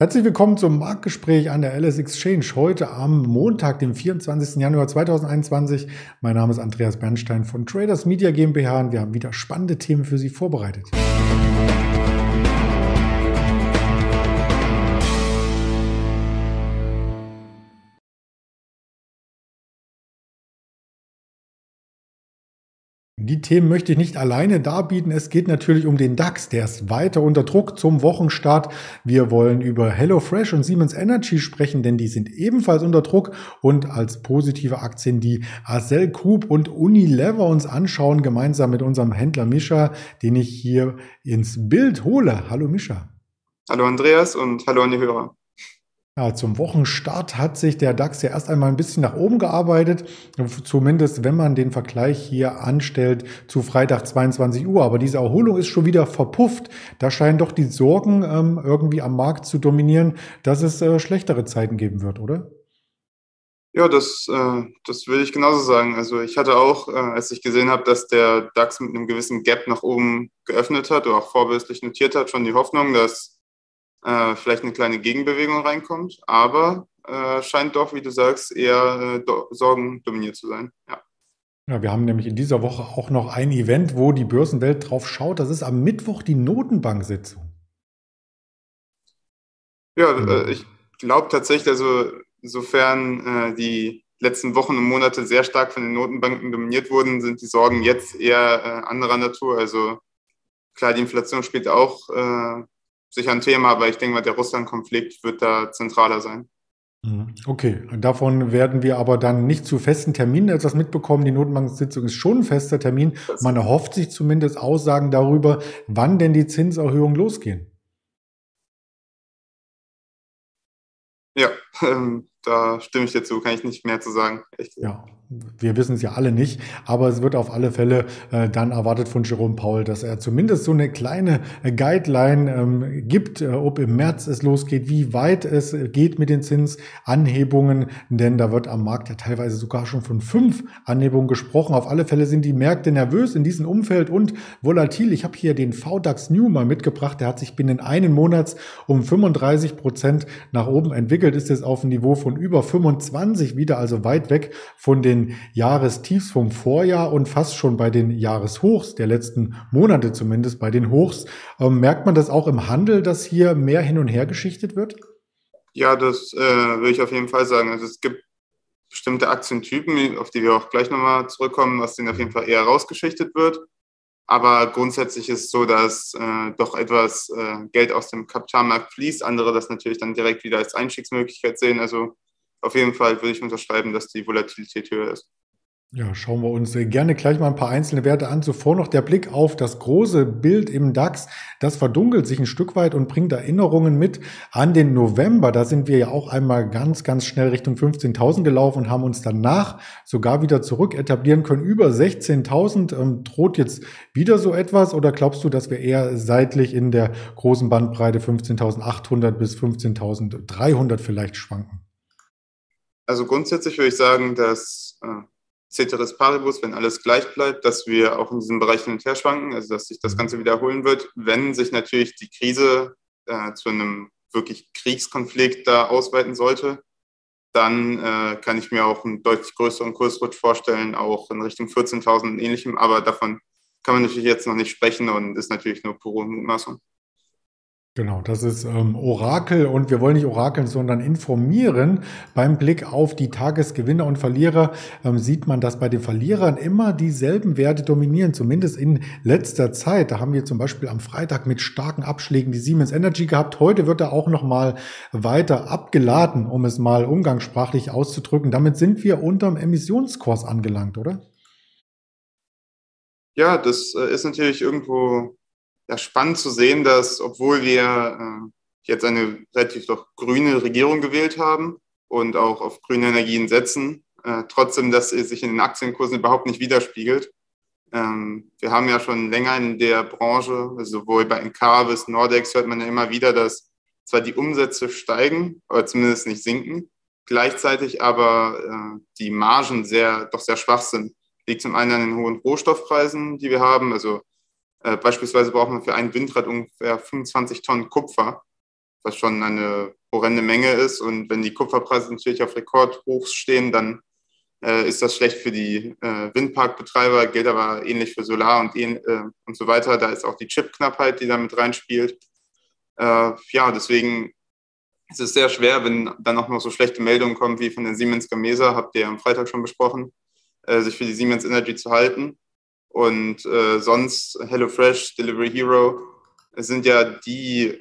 Herzlich willkommen zum Marktgespräch an der LS Exchange heute am Montag, dem 24. Januar 2021. Mein Name ist Andreas Bernstein von Traders Media GmbH und wir haben wieder spannende Themen für Sie vorbereitet. Die Themen möchte ich nicht alleine darbieten. Es geht natürlich um den DAX. Der ist weiter unter Druck zum Wochenstart. Wir wollen über HelloFresh und Siemens Energy sprechen, denn die sind ebenfalls unter Druck und als positive Aktien die Arcel Group und Unilever uns anschauen, gemeinsam mit unserem Händler Mischa, den ich hier ins Bild hole. Hallo Mischa. Hallo Andreas und hallo an die Hörer. Ja, zum Wochenstart hat sich der DAX ja erst einmal ein bisschen nach oben gearbeitet, zumindest wenn man den Vergleich hier anstellt zu Freitag 22 Uhr. Aber diese Erholung ist schon wieder verpufft. Da scheinen doch die Sorgen ähm, irgendwie am Markt zu dominieren, dass es äh, schlechtere Zeiten geben wird, oder? Ja, das, äh, das will ich genauso sagen. Also ich hatte auch, äh, als ich gesehen habe, dass der DAX mit einem gewissen Gap nach oben geöffnet hat oder auch vorbildlich notiert hat, schon die Hoffnung, dass äh, vielleicht eine kleine Gegenbewegung reinkommt, aber äh, scheint doch, wie du sagst, eher äh, Sorgen dominiert zu sein. Ja. Ja, wir haben nämlich in dieser Woche auch noch ein Event, wo die Börsenwelt drauf schaut. Das ist am Mittwoch die Notenbank-Sitzung. Ja, äh, ich glaube tatsächlich, also insofern äh, die letzten Wochen und Monate sehr stark von den Notenbanken dominiert wurden, sind die Sorgen jetzt eher äh, anderer Natur. Also klar, die Inflation spielt auch sicher ein Thema, aber ich denke mal, der Russland-Konflikt wird da zentraler sein. Mhm. Okay, davon werden wir aber dann nicht zu festen Terminen etwas mitbekommen. Die Notenbanksitzung ist schon ein fester Termin. Man erhofft sich zumindest Aussagen darüber, wann denn die Zinserhöhungen losgehen. Ja, ähm, da stimme ich dir zu, kann ich nicht mehr zu sagen. Echt. Ja, wir wissen es ja alle nicht, aber es wird auf alle Fälle äh, dann erwartet von Jerome Paul, dass er zumindest so eine kleine äh, Guideline ähm, gibt, äh, ob im März es losgeht, wie weit es geht mit den Zinsanhebungen, denn da wird am Markt ja teilweise sogar schon von fünf Anhebungen gesprochen. Auf alle Fälle sind die Märkte nervös in diesem Umfeld und volatil. Ich habe hier den VDAX New mal mitgebracht, der hat sich binnen einen Monats um 35 Prozent nach oben entwickelt, ist jetzt auf ein Niveau von über 25 wieder, also weit weg von den Jahrestiefs vom Vorjahr und fast schon bei den Jahreshochs der letzten Monate zumindest, bei den Hochs. Ähm, merkt man das auch im Handel, dass hier mehr hin und her geschichtet wird? Ja, das äh, will ich auf jeden Fall sagen. Also es gibt bestimmte Aktientypen, auf die wir auch gleich nochmal zurückkommen, was denen auf jeden Fall eher rausgeschichtet wird. Aber grundsätzlich ist es so, dass äh, doch etwas äh, Geld aus dem Kapitalmarkt fließt, andere das natürlich dann direkt wieder als Einstiegsmöglichkeit sehen. Also auf jeden Fall würde ich unterschreiben, dass die Volatilität höher ist. Ja, schauen wir uns gerne gleich mal ein paar einzelne Werte an. Zuvor noch der Blick auf das große Bild im DAX. Das verdunkelt sich ein Stück weit und bringt Erinnerungen mit an den November. Da sind wir ja auch einmal ganz, ganz schnell Richtung 15.000 gelaufen und haben uns danach sogar wieder zurück etablieren können. Über 16.000 ähm, droht jetzt wieder so etwas oder glaubst du, dass wir eher seitlich in der großen Bandbreite 15.800 bis 15.300 vielleicht schwanken? Also grundsätzlich würde ich sagen, dass äh, Ceteris Paribus, wenn alles gleich bleibt, dass wir auch in diesem Bereich hin und her schwanken, also dass sich das Ganze wiederholen wird, wenn sich natürlich die Krise äh, zu einem wirklich Kriegskonflikt da ausweiten sollte, dann äh, kann ich mir auch einen deutlich größeren Kursrutsch vorstellen, auch in Richtung 14.000 und ähnlichem, aber davon kann man natürlich jetzt noch nicht sprechen und ist natürlich nur pure Mutmaßung. Genau, das ist ähm, Orakel und wir wollen nicht orakeln, sondern informieren. Beim Blick auf die Tagesgewinner und Verlierer ähm, sieht man, dass bei den Verlierern immer dieselben Werte dominieren, zumindest in letzter Zeit. Da haben wir zum Beispiel am Freitag mit starken Abschlägen die Siemens Energy gehabt. Heute wird er auch noch mal weiter abgeladen, um es mal umgangssprachlich auszudrücken. Damit sind wir unterm Emissionskurs angelangt, oder? Ja, das äh, ist natürlich irgendwo ja, spannend zu sehen, dass obwohl wir äh, jetzt eine relativ doch grüne Regierung gewählt haben und auch auf grüne Energien setzen, äh, trotzdem, dass es sich in den Aktienkursen überhaupt nicht widerspiegelt. Ähm, wir haben ja schon länger in der Branche, also sowohl bei bis Nordex hört man ja immer wieder, dass zwar die Umsätze steigen, aber zumindest nicht sinken, gleichzeitig aber äh, die Margen sehr, doch sehr schwach sind. Liegt zum einen an den hohen Rohstoffpreisen, die wir haben, also äh, beispielsweise braucht man für ein Windrad ungefähr 25 Tonnen Kupfer, was schon eine horrende Menge ist. Und wenn die Kupferpreise natürlich auf Rekordhochs stehen, dann äh, ist das schlecht für die äh, Windparkbetreiber, gilt aber ähnlich für Solar und, äh, und so weiter. Da ist auch die Chipknappheit, die da mit reinspielt. Äh, ja, deswegen ist es sehr schwer, wenn dann auch noch so schlechte Meldungen kommen wie von der Siemens Gamesa, habt ihr am Freitag schon besprochen, äh, sich für die Siemens Energy zu halten. Und äh, sonst HelloFresh, Delivery Hero sind ja die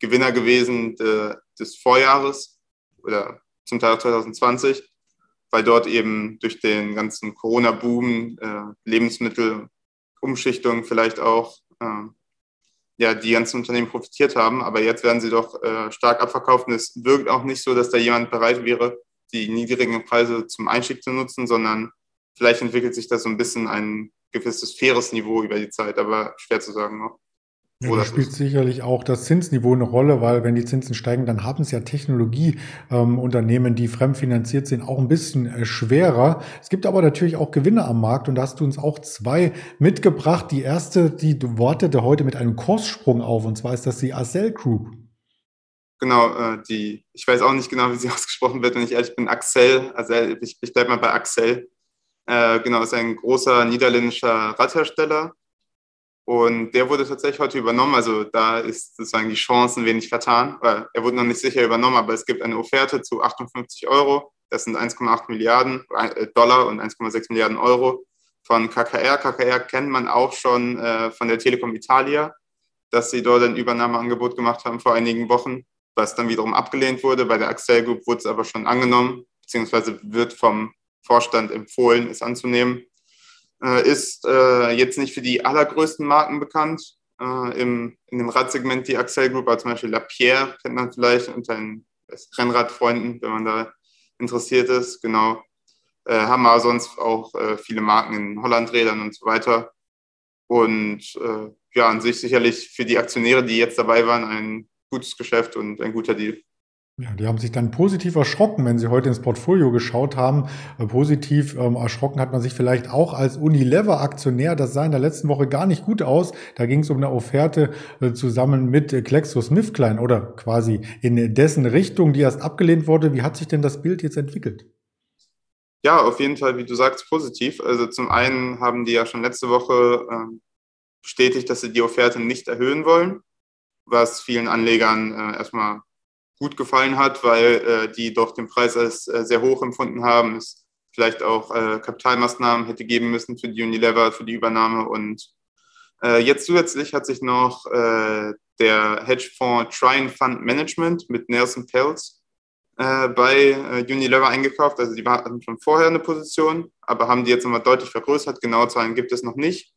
Gewinner gewesen de, des Vorjahres oder zum Teil auch 2020 weil dort eben durch den ganzen Corona-Boom, äh, Lebensmittelumschichtung vielleicht auch, äh, ja, die ganzen Unternehmen profitiert haben. Aber jetzt werden sie doch äh, stark abverkauft und es wirkt auch nicht so, dass da jemand bereit wäre, die niedrigen Preise zum Einstieg zu nutzen, sondern vielleicht entwickelt sich da so ein bisschen ein gewisses faires Niveau über die Zeit, aber schwer zu sagen noch. Ja, da spielt sicherlich auch das Zinsniveau eine Rolle, weil wenn die Zinsen steigen, dann haben es ja Technologieunternehmen, ähm, die fremdfinanziert sind, auch ein bisschen äh, schwerer. Es gibt aber natürlich auch Gewinne am Markt und da hast du uns auch zwei mitgebracht. Die erste, die wartete heute mit einem Kurssprung auf und zwar ist das die Acel Group. Genau, äh, die, ich weiß auch nicht genau, wie sie ausgesprochen wird, wenn ich ehrlich bin, Axel, also ich, ich bleibe mal bei Axel. Äh, genau, ist ein großer niederländischer Radhersteller und der wurde tatsächlich heute übernommen. Also da ist sozusagen die Chancen wenig vertan. Er wurde noch nicht sicher übernommen, aber es gibt eine Offerte zu 58 Euro. Das sind 1,8 Milliarden äh, Dollar und 1,6 Milliarden Euro von KKR. KKR kennt man auch schon äh, von der Telekom Italia, dass sie dort ein Übernahmeangebot gemacht haben vor einigen Wochen, was dann wiederum abgelehnt wurde. Bei der Axel Group wurde es aber schon angenommen, beziehungsweise wird vom Vorstand empfohlen, es anzunehmen äh, ist äh, jetzt nicht für die allergrößten Marken bekannt. Äh, im, in dem Radsegment die Axel Group, aber zum Beispiel Lapierre kennt man vielleicht unter den Rennradfreunden, wenn man da interessiert ist. Genau. Äh, haben aber sonst auch äh, viele Marken in Hollandrädern und so weiter. Und äh, ja, an sich sicherlich für die Aktionäre, die jetzt dabei waren, ein gutes Geschäft und ein guter Deal. Ja, die haben sich dann positiv erschrocken, wenn sie heute ins Portfolio geschaut haben. Äh, positiv ähm, erschrocken hat man sich vielleicht auch als Unilever-Aktionär. Das sah in der letzten Woche gar nicht gut aus. Da ging es um eine Offerte äh, zusammen mit äh, GlaxoSmithKline oder quasi in dessen Richtung, die erst abgelehnt wurde. Wie hat sich denn das Bild jetzt entwickelt? Ja, auf jeden Fall, wie du sagst, positiv. Also zum einen haben die ja schon letzte Woche äh, bestätigt, dass sie die Offerte nicht erhöhen wollen, was vielen Anlegern äh, erstmal gut gefallen hat, weil äh, die doch den Preis als äh, sehr hoch empfunden haben. Es vielleicht auch äh, Kapitalmaßnahmen hätte geben müssen für die Unilever, für die Übernahme. Und jetzt zusätzlich hat sich noch der Hedgefonds Trine Fund Management mit Nelson Pelz äh, bei Unilever eingekauft. Also die hatten schon vorher eine Position, aber haben die jetzt nochmal deutlich vergrößert. Genaue Zahlen gibt es noch nicht.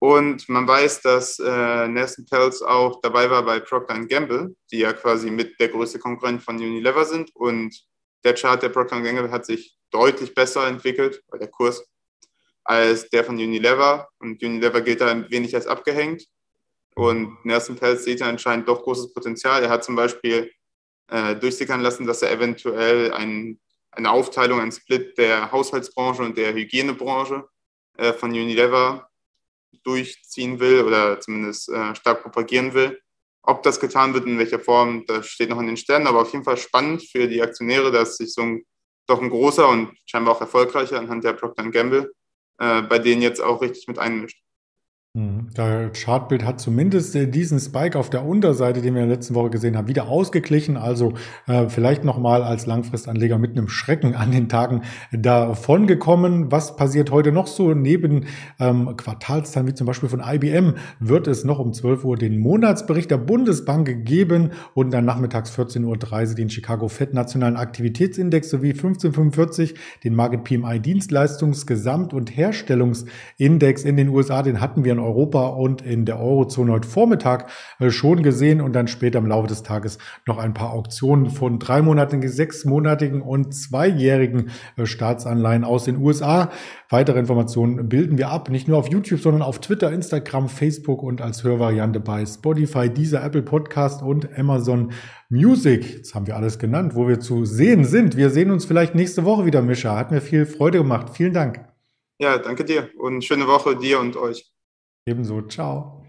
Und man weiß, dass äh, Nelson Pelz auch dabei war bei Procter Gamble, die ja quasi mit der größte Konkurrent von Unilever sind. Und der Chart der Procter Gamble hat sich deutlich besser entwickelt, bei der Kurs, als der von Unilever. Und Unilever gilt da ein wenig als abgehängt. Und Nelson Pelz sieht da anscheinend doch großes Potenzial. Er hat zum Beispiel äh, durchsickern lassen, dass er eventuell ein, eine Aufteilung, ein Split der Haushaltsbranche und der Hygienebranche äh, von Unilever durchziehen will oder zumindest äh, stark propagieren will. Ob das getan wird, in welcher Form, das steht noch in den Sternen, aber auf jeden Fall spannend für die Aktionäre, dass sich so ein doch ein großer und scheinbar auch erfolgreicher anhand der Procter Gamble äh, bei denen jetzt auch richtig mit einmischt. Das Chartbild hat zumindest äh, diesen Spike auf der Unterseite, den wir in der letzten Woche gesehen haben, wieder ausgeglichen. Also äh, vielleicht nochmal als Langfristanleger mit einem Schrecken an den Tagen davon gekommen. Was passiert heute noch so? Neben ähm, Quartalszahlen wie zum Beispiel von IBM wird es noch um 12 Uhr den Monatsbericht der Bundesbank geben und dann nachmittags 14.30 Uhr den Chicago Fed Nationalen Aktivitätsindex sowie 1545 den Market PMI Dienstleistungs-, Gesamt- und Herstellungsindex in den USA. Den hatten wir in Europa und in der Eurozone heute Vormittag äh, schon gesehen und dann später im Laufe des Tages noch ein paar Auktionen von dreimonatigen, sechsmonatigen und zweijährigen äh, Staatsanleihen aus den USA. Weitere Informationen bilden wir ab, nicht nur auf YouTube, sondern auf Twitter, Instagram, Facebook und als Hörvariante bei Spotify, dieser Apple Podcast und Amazon Music. Jetzt haben wir alles genannt, wo wir zu sehen sind. Wir sehen uns vielleicht nächste Woche wieder, Mischa. Hat mir viel Freude gemacht. Vielen Dank. Ja, danke dir und schöne Woche dir und euch. Ebenso, ciao.